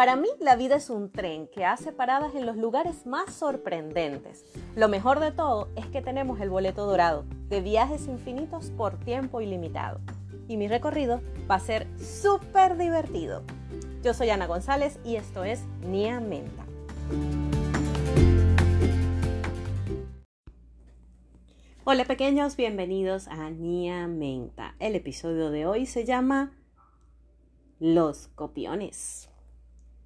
Para mí la vida es un tren que hace paradas en los lugares más sorprendentes. Lo mejor de todo es que tenemos el boleto dorado de viajes infinitos por tiempo ilimitado. Y mi recorrido va a ser súper divertido. Yo soy Ana González y esto es Nia Menta. Hola pequeños, bienvenidos a Nia Menta. El episodio de hoy se llama Los copiones.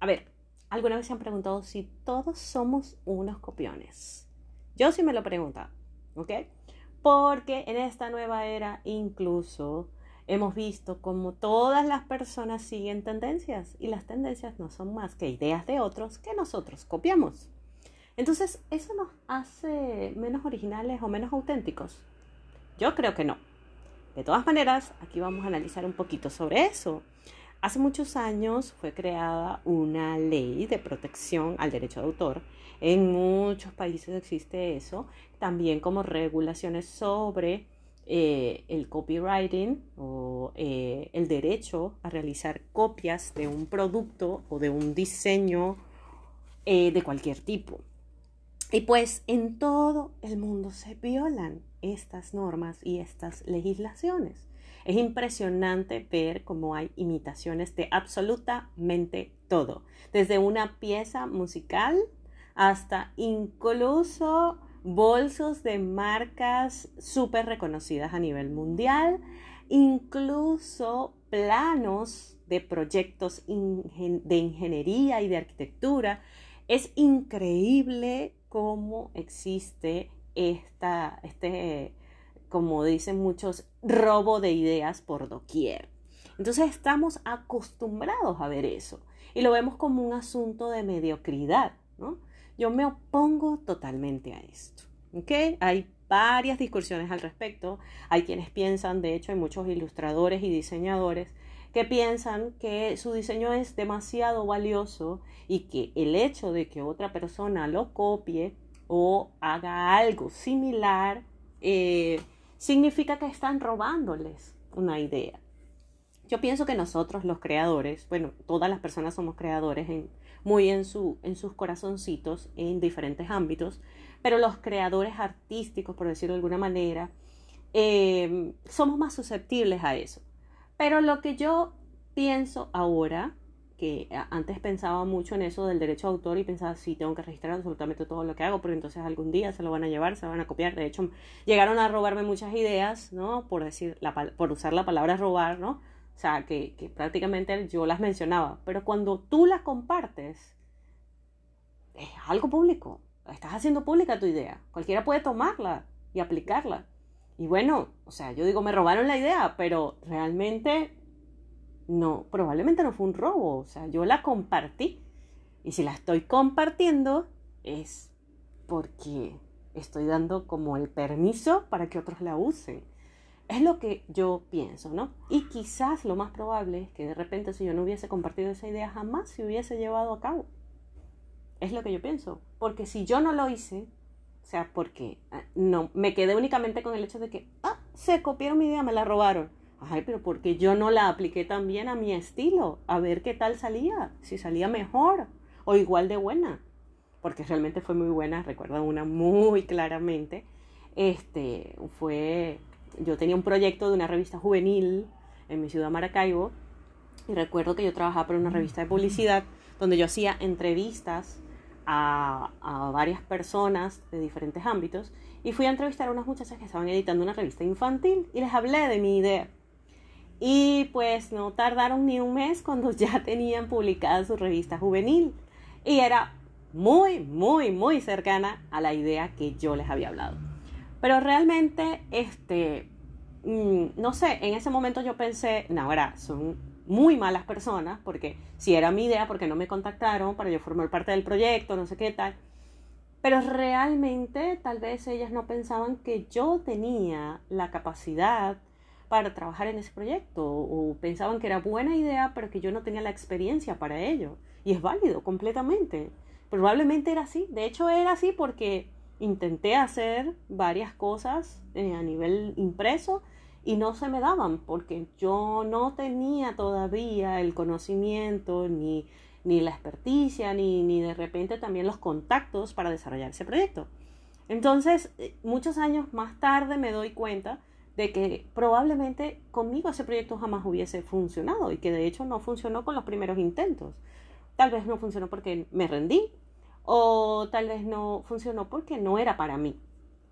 A ver, ¿alguna vez se han preguntado si todos somos unos copiones? Yo sí me lo he preguntado, ¿ok? Porque en esta nueva era incluso hemos visto como todas las personas siguen tendencias y las tendencias no son más que ideas de otros que nosotros copiamos. Entonces, ¿eso nos hace menos originales o menos auténticos? Yo creo que no. De todas maneras, aquí vamos a analizar un poquito sobre eso. Hace muchos años fue creada una ley de protección al derecho de autor. En muchos países existe eso, también como regulaciones sobre eh, el copywriting o eh, el derecho a realizar copias de un producto o de un diseño eh, de cualquier tipo. Y pues en todo el mundo se violan estas normas y estas legislaciones. Es impresionante ver cómo hay imitaciones de absolutamente todo, desde una pieza musical hasta incluso bolsos de marcas súper reconocidas a nivel mundial, incluso planos de proyectos de ingeniería y de arquitectura. Es increíble cómo existe esta, este como dicen muchos, robo de ideas por doquier. Entonces estamos acostumbrados a ver eso y lo vemos como un asunto de mediocridad, ¿no? Yo me opongo totalmente a esto, ¿ok? Hay varias discusiones al respecto. Hay quienes piensan, de hecho hay muchos ilustradores y diseñadores que piensan que su diseño es demasiado valioso y que el hecho de que otra persona lo copie o haga algo similar eh, significa que están robándoles una idea. Yo pienso que nosotros los creadores, bueno, todas las personas somos creadores en, muy en, su, en sus corazoncitos en diferentes ámbitos, pero los creadores artísticos, por decirlo de alguna manera, em, somos más susceptibles a eso. Pero lo que yo pienso ahora que antes pensaba mucho en eso del derecho de autor y pensaba, sí, tengo que registrar absolutamente todo lo que hago, pero entonces algún día se lo van a llevar, se lo van a copiar. De hecho, llegaron a robarme muchas ideas, ¿no? Por, decir la, por usar la palabra robar, ¿no? O sea, que, que prácticamente yo las mencionaba. Pero cuando tú las compartes, es algo público. Estás haciendo pública tu idea. Cualquiera puede tomarla y aplicarla. Y bueno, o sea, yo digo, me robaron la idea, pero realmente no, probablemente no fue un robo, o sea, yo la compartí. Y si la estoy compartiendo es porque estoy dando como el permiso para que otros la usen. Es lo que yo pienso, ¿no? Y quizás lo más probable es que de repente si yo no hubiese compartido esa idea jamás se hubiese llevado a cabo. Es lo que yo pienso. Porque si yo no lo hice, o sea, porque ah, no, me quedé únicamente con el hecho de que, ah, se copiaron mi idea, me la robaron. Ay, pero porque yo no la apliqué también a mi estilo, a ver qué tal salía, si salía mejor o igual de buena, porque realmente fue muy buena, recuerdo una muy claramente. Este fue, yo tenía un proyecto de una revista juvenil en mi ciudad Maracaibo y recuerdo que yo trabajaba para una revista de publicidad donde yo hacía entrevistas a, a, varias personas de diferentes ámbitos y fui a entrevistar a unas muchachas que estaban editando una revista infantil y les hablé de mi idea. Y pues no tardaron ni un mes cuando ya tenían publicada su revista juvenil. Y era muy, muy, muy cercana a la idea que yo les había hablado. Pero realmente, este, mm, no sé, en ese momento yo pensé, no, ahora son muy malas personas, porque si era mi idea, porque no me contactaron para yo formar parte del proyecto, no sé qué tal. Pero realmente tal vez ellas no pensaban que yo tenía la capacidad para trabajar en ese proyecto o pensaban que era buena idea pero que yo no tenía la experiencia para ello. Y es válido completamente. Probablemente era así. De hecho era así porque intenté hacer varias cosas eh, a nivel impreso y no se me daban porque yo no tenía todavía el conocimiento ni ni la experticia, ni, ni de repente también los contactos para desarrollar ese proyecto. Entonces, eh, muchos años más tarde me doy cuenta de que probablemente conmigo ese proyecto jamás hubiese funcionado y que de hecho no funcionó con los primeros intentos. Tal vez no funcionó porque me rendí o tal vez no funcionó porque no era para mí.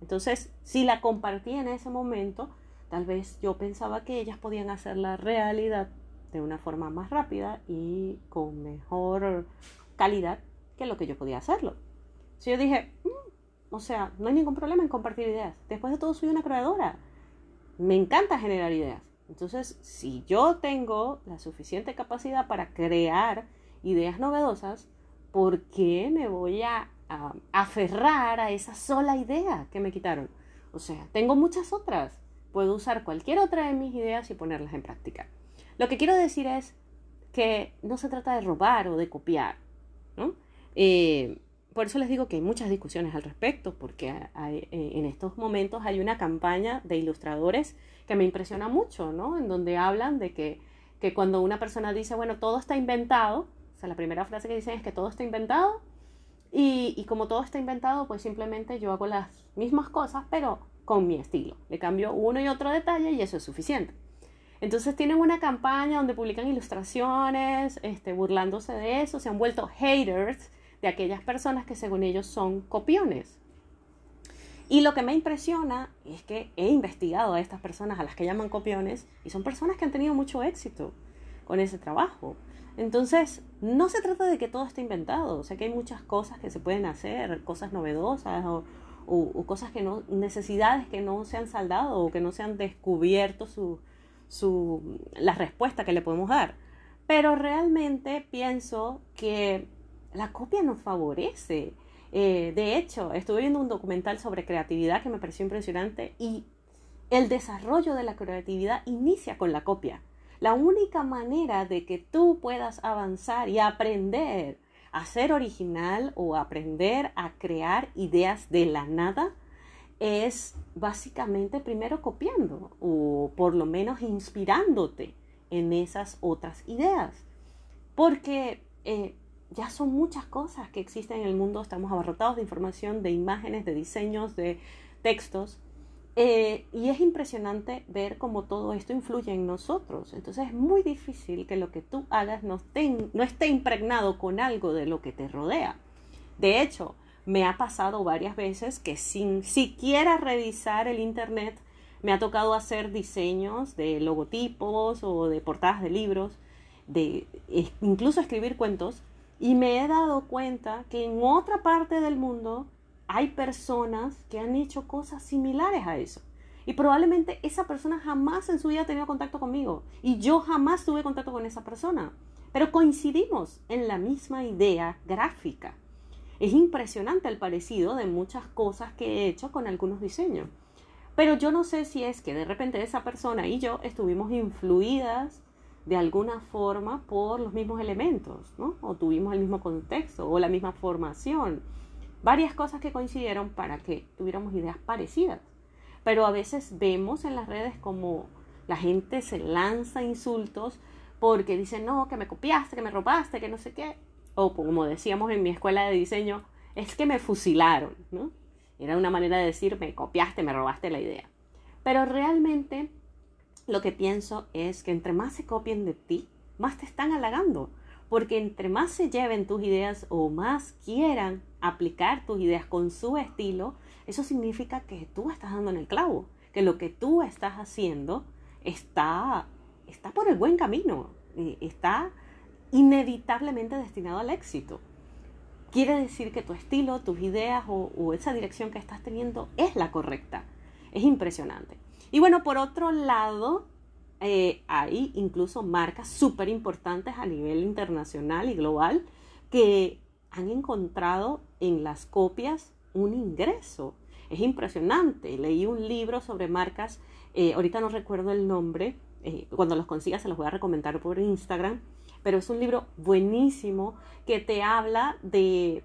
Entonces, si la compartí en ese momento, tal vez yo pensaba que ellas podían hacer la realidad de una forma más rápida y con mejor calidad que lo que yo podía hacerlo. Si yo dije, mm, o sea, no hay ningún problema en compartir ideas. Después de todo, soy una creadora me encanta generar ideas. Entonces, si yo tengo la suficiente capacidad para crear ideas novedosas, ¿por qué me voy a, aferrar a esa sola idea que me quitaron? O sea, tengo muchas otras. Puedo usar cualquier otra de mis ideas y ponerlas en práctica. Lo que quiero decir es que no se trata de robar o de copiar. ¿no? Eh, por eso les digo que hay muchas discusiones al respecto, porque eh, en estos momentos hay una campaña de ilustradores que me impresiona mucho, ¿no? En donde hablan de que, que cuando una persona dice, bueno, todo está inventado, o sea, la primera frase que dicen es que todo está inventado, y, y como todo está inventado, pues simplemente yo hago las mismas cosas, pero con mi estilo. Le cambio uno y otro detalle y eso es suficiente. Entonces tienen una campaña donde publican ilustraciones, este, burlándose de eso, se han vuelto haters de aquellas personas que según ellos son copiones. Y lo que me impresiona es que he investigado a estas personas a las que llaman copiones y son personas que han tenido mucho éxito con ese trabajo. Entonces, no se trata de que todo esté inventado, o que hay muchas cosas que se pueden hacer, cosas novedosas o, cosas que no, necesidades que no se han saldado o que no se han descubierto su, su, la respuesta que le podemos dar. Pero realmente pienso que la copia nos favorece. Eh, de hecho, estuve viendo un documental sobre creatividad que me pareció impresionante y el desarrollo de la creatividad inicia con la copia. La única manera de que tú puedas avanzar y aprender a ser original o aprender a crear ideas de la nada es básicamente primero copiando o por lo menos inspirándote en esas otras ideas. Porque eh, ya son muchas cosas que existen en el mundo, estamos abarrotados de información, de imágenes, de diseños, de textos. Eh, y es impresionante ver cómo todo esto influye en nosotros. Entonces es muy difícil que lo que tú hagas no esté, no esté impregnado con algo de lo que te rodea. De hecho, me ha pasado varias veces que sin siquiera revisar el Internet, me ha tocado hacer diseños de logotipos o de portadas de libros, de incluso escribir cuentos y me he dado cuenta que en otra parte del mundo hay personas que han hecho cosas similares a eso. Y probablemente esa persona jamás en su vida ha tenido contacto conmigo. Y yo jamás tuve contacto con esa persona. Pero coincidimos en la misma idea gráfica. Es impresionante el parecido de muchas cosas que he hecho con algunos diseños. Pero yo no sé si es que de repente esa persona y yo estuvimos influidas de alguna forma por los mismos elementos, ¿no? O tuvimos el mismo contexto o la misma formación. Varias cosas que coincidieron para que tuviéramos ideas parecidas. Pero a veces vemos en las redes como la gente se lanza insultos porque dicen, no, que me copiaste, que me robaste, que no sé qué. O como decíamos en mi escuela de diseño, es que me fusilaron, ¿no? Era una manera de decir, me copiaste, me robaste la idea. Pero realmente lo que pienso es que entre más se copien de ti, más te están halagando. Porque entre más se lleven tus ideas o más quieran aplicar tus ideas con su estilo, eso significa que tú estás dando en el clavo, que lo que tú estás haciendo está, está por el buen camino, está inevitablemente destinado al éxito. Quiere decir que tu estilo, tus ideas o, o esa dirección que estás teniendo es la correcta. Es impresionante. Y bueno, por otro lado, eh, hay incluso marcas súper importantes a nivel internacional y global que han encontrado en las copias un ingreso. Es impresionante. Leí un libro sobre marcas, eh, ahorita no recuerdo el nombre, eh, cuando los consiga se los voy a recomendar por Instagram, pero es un libro buenísimo que te habla de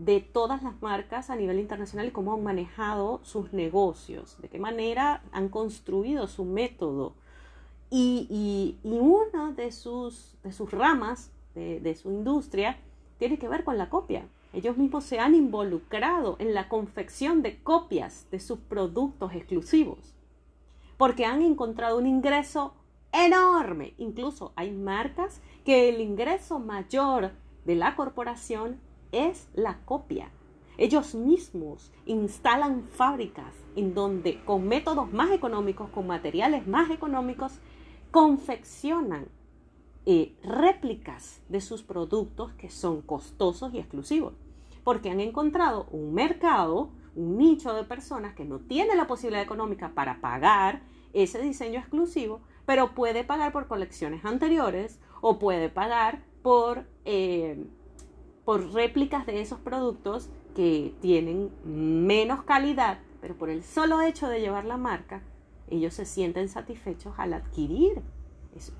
de todas las marcas a nivel internacional y cómo han manejado sus negocios, de qué manera han construido su método. Y, una de sus, de sus ramas de, de su industria tiene que ver con la copia. Ellos mismos se han involucrado en la confección de copias de sus productos exclusivos porque han encontrado un ingreso enorme. Incluso hay marcas que el ingreso mayor de la corporación es la copia. Ellos mismos instalan fábricas en donde con métodos más económicos, con materiales más económicos, confeccionan eh, réplicas de sus productos que son costosos y exclusivos. Porque han encontrado un mercado un nicho de personas que no tiene la posibilidad económica para pagar ese diseño exclusivo, pero puede pagar por colecciones anteriores o puede pagar por, eh, por réplicas de esos productos que tienen menos calidad, pero por el solo hecho de llevar la marca, ellos se sienten satisfechos al adquirir.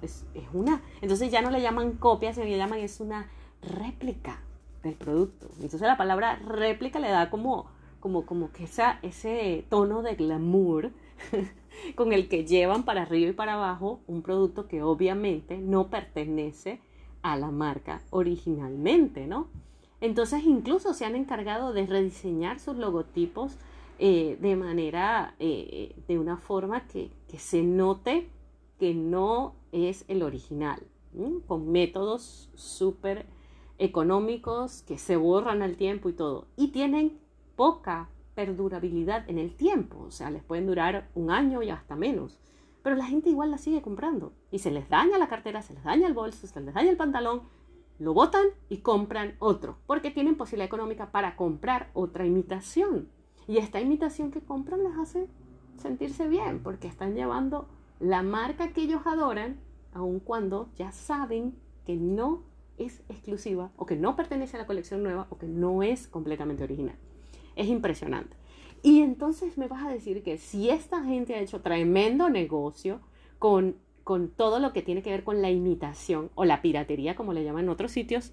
Es, una, entonces ya no le llaman copia, sino le llaman es una réplica del producto. Entonces la palabra réplica le da como como, como que esa, ese tono de glamour con el que llevan para arriba y para abajo un producto que obviamente no pertenece a la marca originalmente, ¿no? Entonces incluso se han encargado de rediseñar sus logotipos eh, de manera, eh, de una forma que, que, se note que no es el original, con métodos súper económicos que se borran al tiempo y todo. Y tienen poca perdurabilidad en el tiempo, o sea, les pueden durar un año y hasta menos, pero la gente igual la sigue comprando y se les daña la cartera, se les daña el bolso, se les daña el pantalón, lo botan y compran otro, porque tienen posibilidad económica para comprar otra imitación. Y esta imitación que compran les hace sentirse bien, porque están llevando la marca que ellos adoran, aun cuando ya saben que no es exclusiva o que no pertenece a la colección nueva o que no es completamente original. Es impresionante. Y entonces me vas a decir que si esta gente ha hecho tremendo negocio con, con todo lo que tiene que ver con la imitación o la piratería, como le llaman en otros sitios,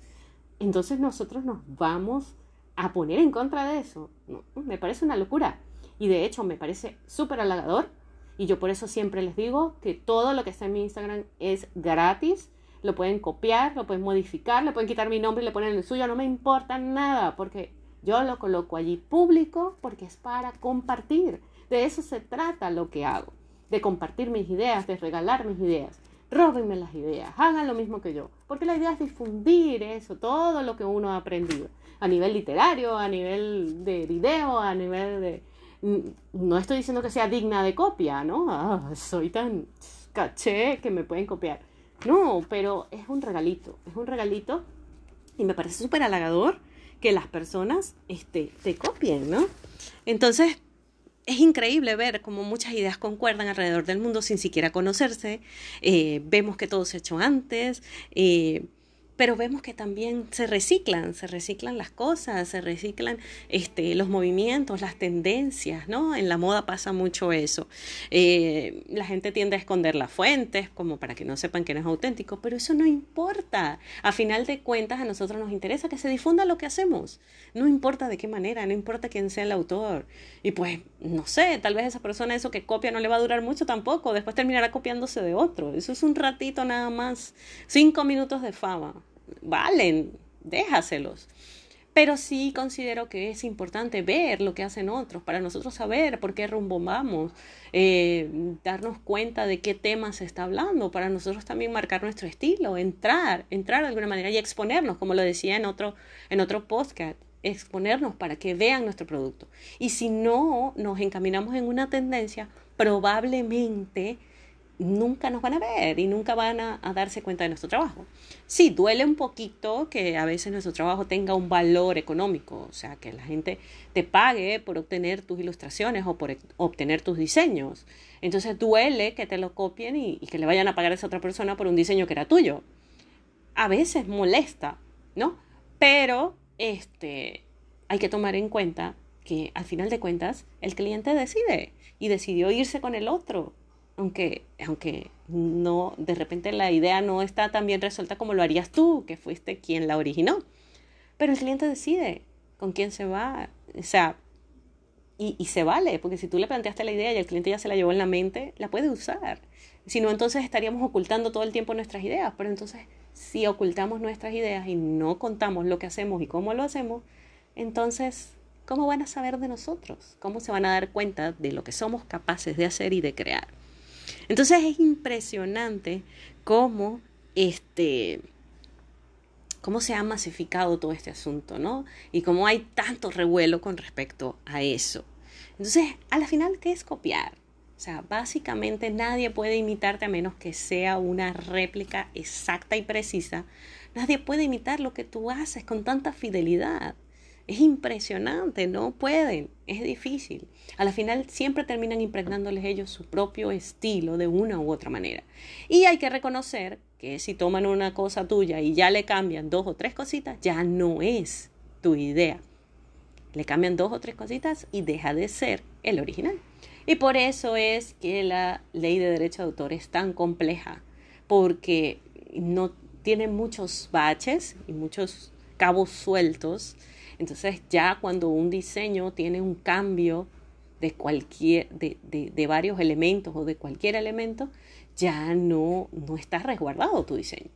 entonces nosotros nos vamos a poner en contra de eso. me parece una locura. Y de hecho me parece súper halagador. Y yo por eso siempre les digo que todo lo que está en mi Instagram es gratis. Lo pueden copiar, lo pueden modificar, le pueden quitar mi nombre y le ponen el suyo. No me importa nada porque yo lo coloco allí público porque es para compartir. De eso se trata lo que hago. De compartir mis ideas, de regalar mis ideas. Róbenme las ideas, hagan lo mismo que yo. Porque la idea es difundir eso, todo lo que uno ha aprendido. A nivel literario, a nivel de video, a nivel de... No estoy diciendo que sea digna de copia, ¿no? Ah, soy tan caché que me pueden copiar. No, pero es un regalito, es un regalito y me parece súper halagador que las personas este, te copien, ¿no? Entonces, es increíble ver cómo muchas ideas concuerdan alrededor del mundo sin siquiera conocerse. Eh, vemos que todo se ha hecho antes. Eh, pero vemos que también se reciclan, se reciclan las cosas, se reciclan este, los movimientos, las tendencias, ¿no? En la moda pasa mucho eso. Eh, la gente tiende a esconder las fuentes como para que no sepan que no es auténtico, pero eso no importa. A final de cuentas a nosotros nos interesa que se difunda lo que hacemos. No importa de qué manera, no importa quién sea el autor. Y pues, no sé, tal vez esa persona eso que copia no le va a durar mucho tampoco, después terminará copiándose de otro. Eso es un ratito nada más, cinco minutos de fama valen, déjaselos. Pero sí considero que es importante ver lo que hacen otros para nosotros saber por qué rumbo vamos, eh, darnos cuenta de qué tema se está hablando, para nosotros también marcar nuestro estilo, entrar, entrar de alguna manera y exponernos, como lo decía en otro, en otro podcast, exponernos para que vean nuestro producto. Y si no nos encaminamos en una tendencia, probablemente nunca nos van a ver y nunca van a, darse cuenta de nuestro trabajo. Sí, duele un poquito que a veces nuestro trabajo tenga un valor económico, o sea, que la gente te pague por obtener tus ilustraciones o por obtener tus diseños. Entonces duele que te lo copien y, que le vayan a pagar a esa otra persona por un diseño que era tuyo. A veces molesta, ¿no? Pero este, hay que tomar en cuenta que al final de cuentas el cliente decide y decidió irse con el otro aunque, aunque no, de repente la idea no está tan bien resuelta como lo harías tú, que fuiste quien la originó. Pero el cliente decide con quién se va, o sea, y, y se vale, porque si tú le planteaste la idea y el cliente ya se la llevó en la mente, la puede usar. Si no, entonces estaríamos ocultando todo el tiempo nuestras ideas, pero entonces si ocultamos nuestras ideas y no contamos lo que hacemos y cómo lo hacemos, entonces, ¿cómo van a saber de nosotros? ¿Cómo se van a dar cuenta de lo que somos capaces de hacer y de crear? Entonces es impresionante cómo este cómo se ha masificado todo este asunto, ¿no? Y cómo hay tanto revuelo con respecto a eso. Entonces, a la final, ¿qué es copiar? O sea, básicamente nadie puede imitarte a menos que sea una réplica exacta y precisa. Nadie puede imitar lo que tú haces con tanta fidelidad. Es impresionante, no pueden, es difícil. A la final siempre terminan impregnándoles ellos su propio estilo de una u otra manera. Y hay que reconocer que si toman una cosa tuya y ya le cambian dos o tres cositas, ya no es tu idea. Le cambian dos o tres cositas y deja de ser el original. Y por eso es que la ley de derecho de autor es tan compleja, porque no tiene muchos baches y muchos cabos sueltos. Entonces ya cuando un diseño tiene un cambio de cualquier, de, de, varios elementos o de cualquier elemento, ya no, no está resguardado tu diseño.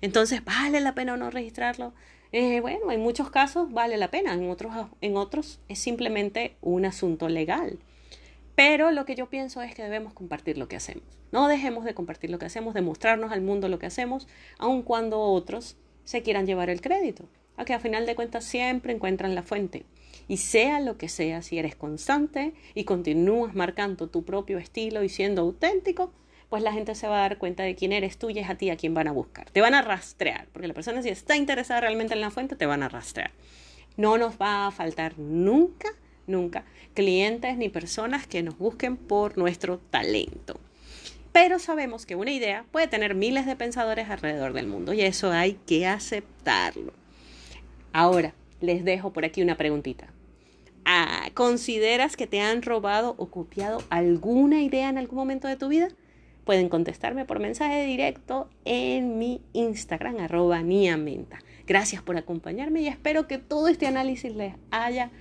Entonces, ¿vale la pena o no registrarlo? Eh, bueno, en muchos casos vale la pena, en otros, en otros es simplemente un asunto legal. Pero lo que yo pienso es que debemos compartir lo que hacemos. No dejemos de compartir lo que hacemos, de mostrarnos al mundo lo que hacemos, aun cuando otros se quieran llevar el crédito. A que a final de cuentas siempre encuentran la fuente. Y sea lo que sea, si eres constante y continúas marcando tu propio estilo y siendo auténtico, pues la gente se va a dar cuenta de quién eres tú y es a ti a quien van a buscar. Te van a rastrear, porque la persona si está interesada realmente en la fuente, te van a rastrear. No nos va a faltar nunca nunca clientes ni personas que nos busquen por nuestro talento. Pero sabemos que una idea puede tener miles de pensadores alrededor del mundo y eso hay que aceptarlo. Ahora, les dejo por aquí una preguntita. Ah, ¿Consideras que te han robado o copiado alguna idea en algún momento de tu vida? Pueden contestarme por mensaje directo en mi Instagram, arroba niamenta. Gracias por acompañarme y espero que todo este análisis les haya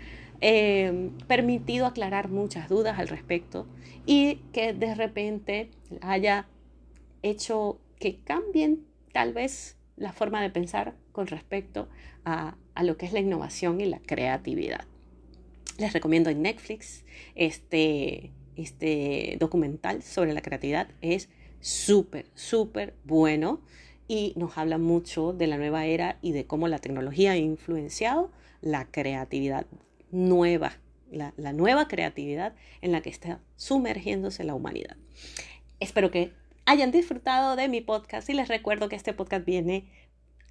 eh, permitido aclarar muchas dudas al respecto y que de repente haya hecho que cambien tal vez la forma de pensar con respecto a, a lo que es la innovación y la creatividad. Les recomiendo en Netflix este, este documental sobre la creatividad. Es súper, súper bueno y nos habla mucho de la nueva era y de cómo la tecnología ha influenciado la creatividad nueva, la, nueva creatividad en la que está sumergiéndose la humanidad. Espero que hayan disfrutado de mi podcast y les recuerdo que este podcast viene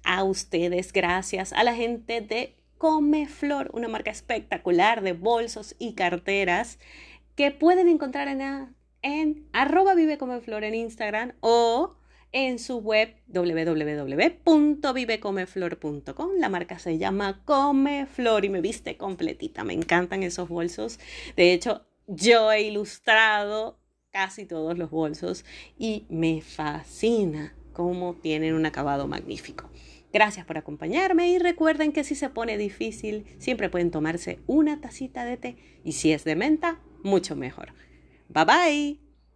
a ustedes gracias a la gente de Comeflor, una marca espectacular de bolsos y carteras que pueden encontrar en, en arroba vive comeflor en Instagram o en su web www.vivecomeflor.com. La marca se llama Comeflor y me viste completita. Me encantan esos bolsos. De hecho, yo he ilustrado casi todos los bolsos y me fascina cómo tienen un acabado magnífico. Gracias por acompañarme y recuerden que si se pone difícil, siempre pueden tomarse una tacita de té y si es de menta, mucho mejor. Bye bye.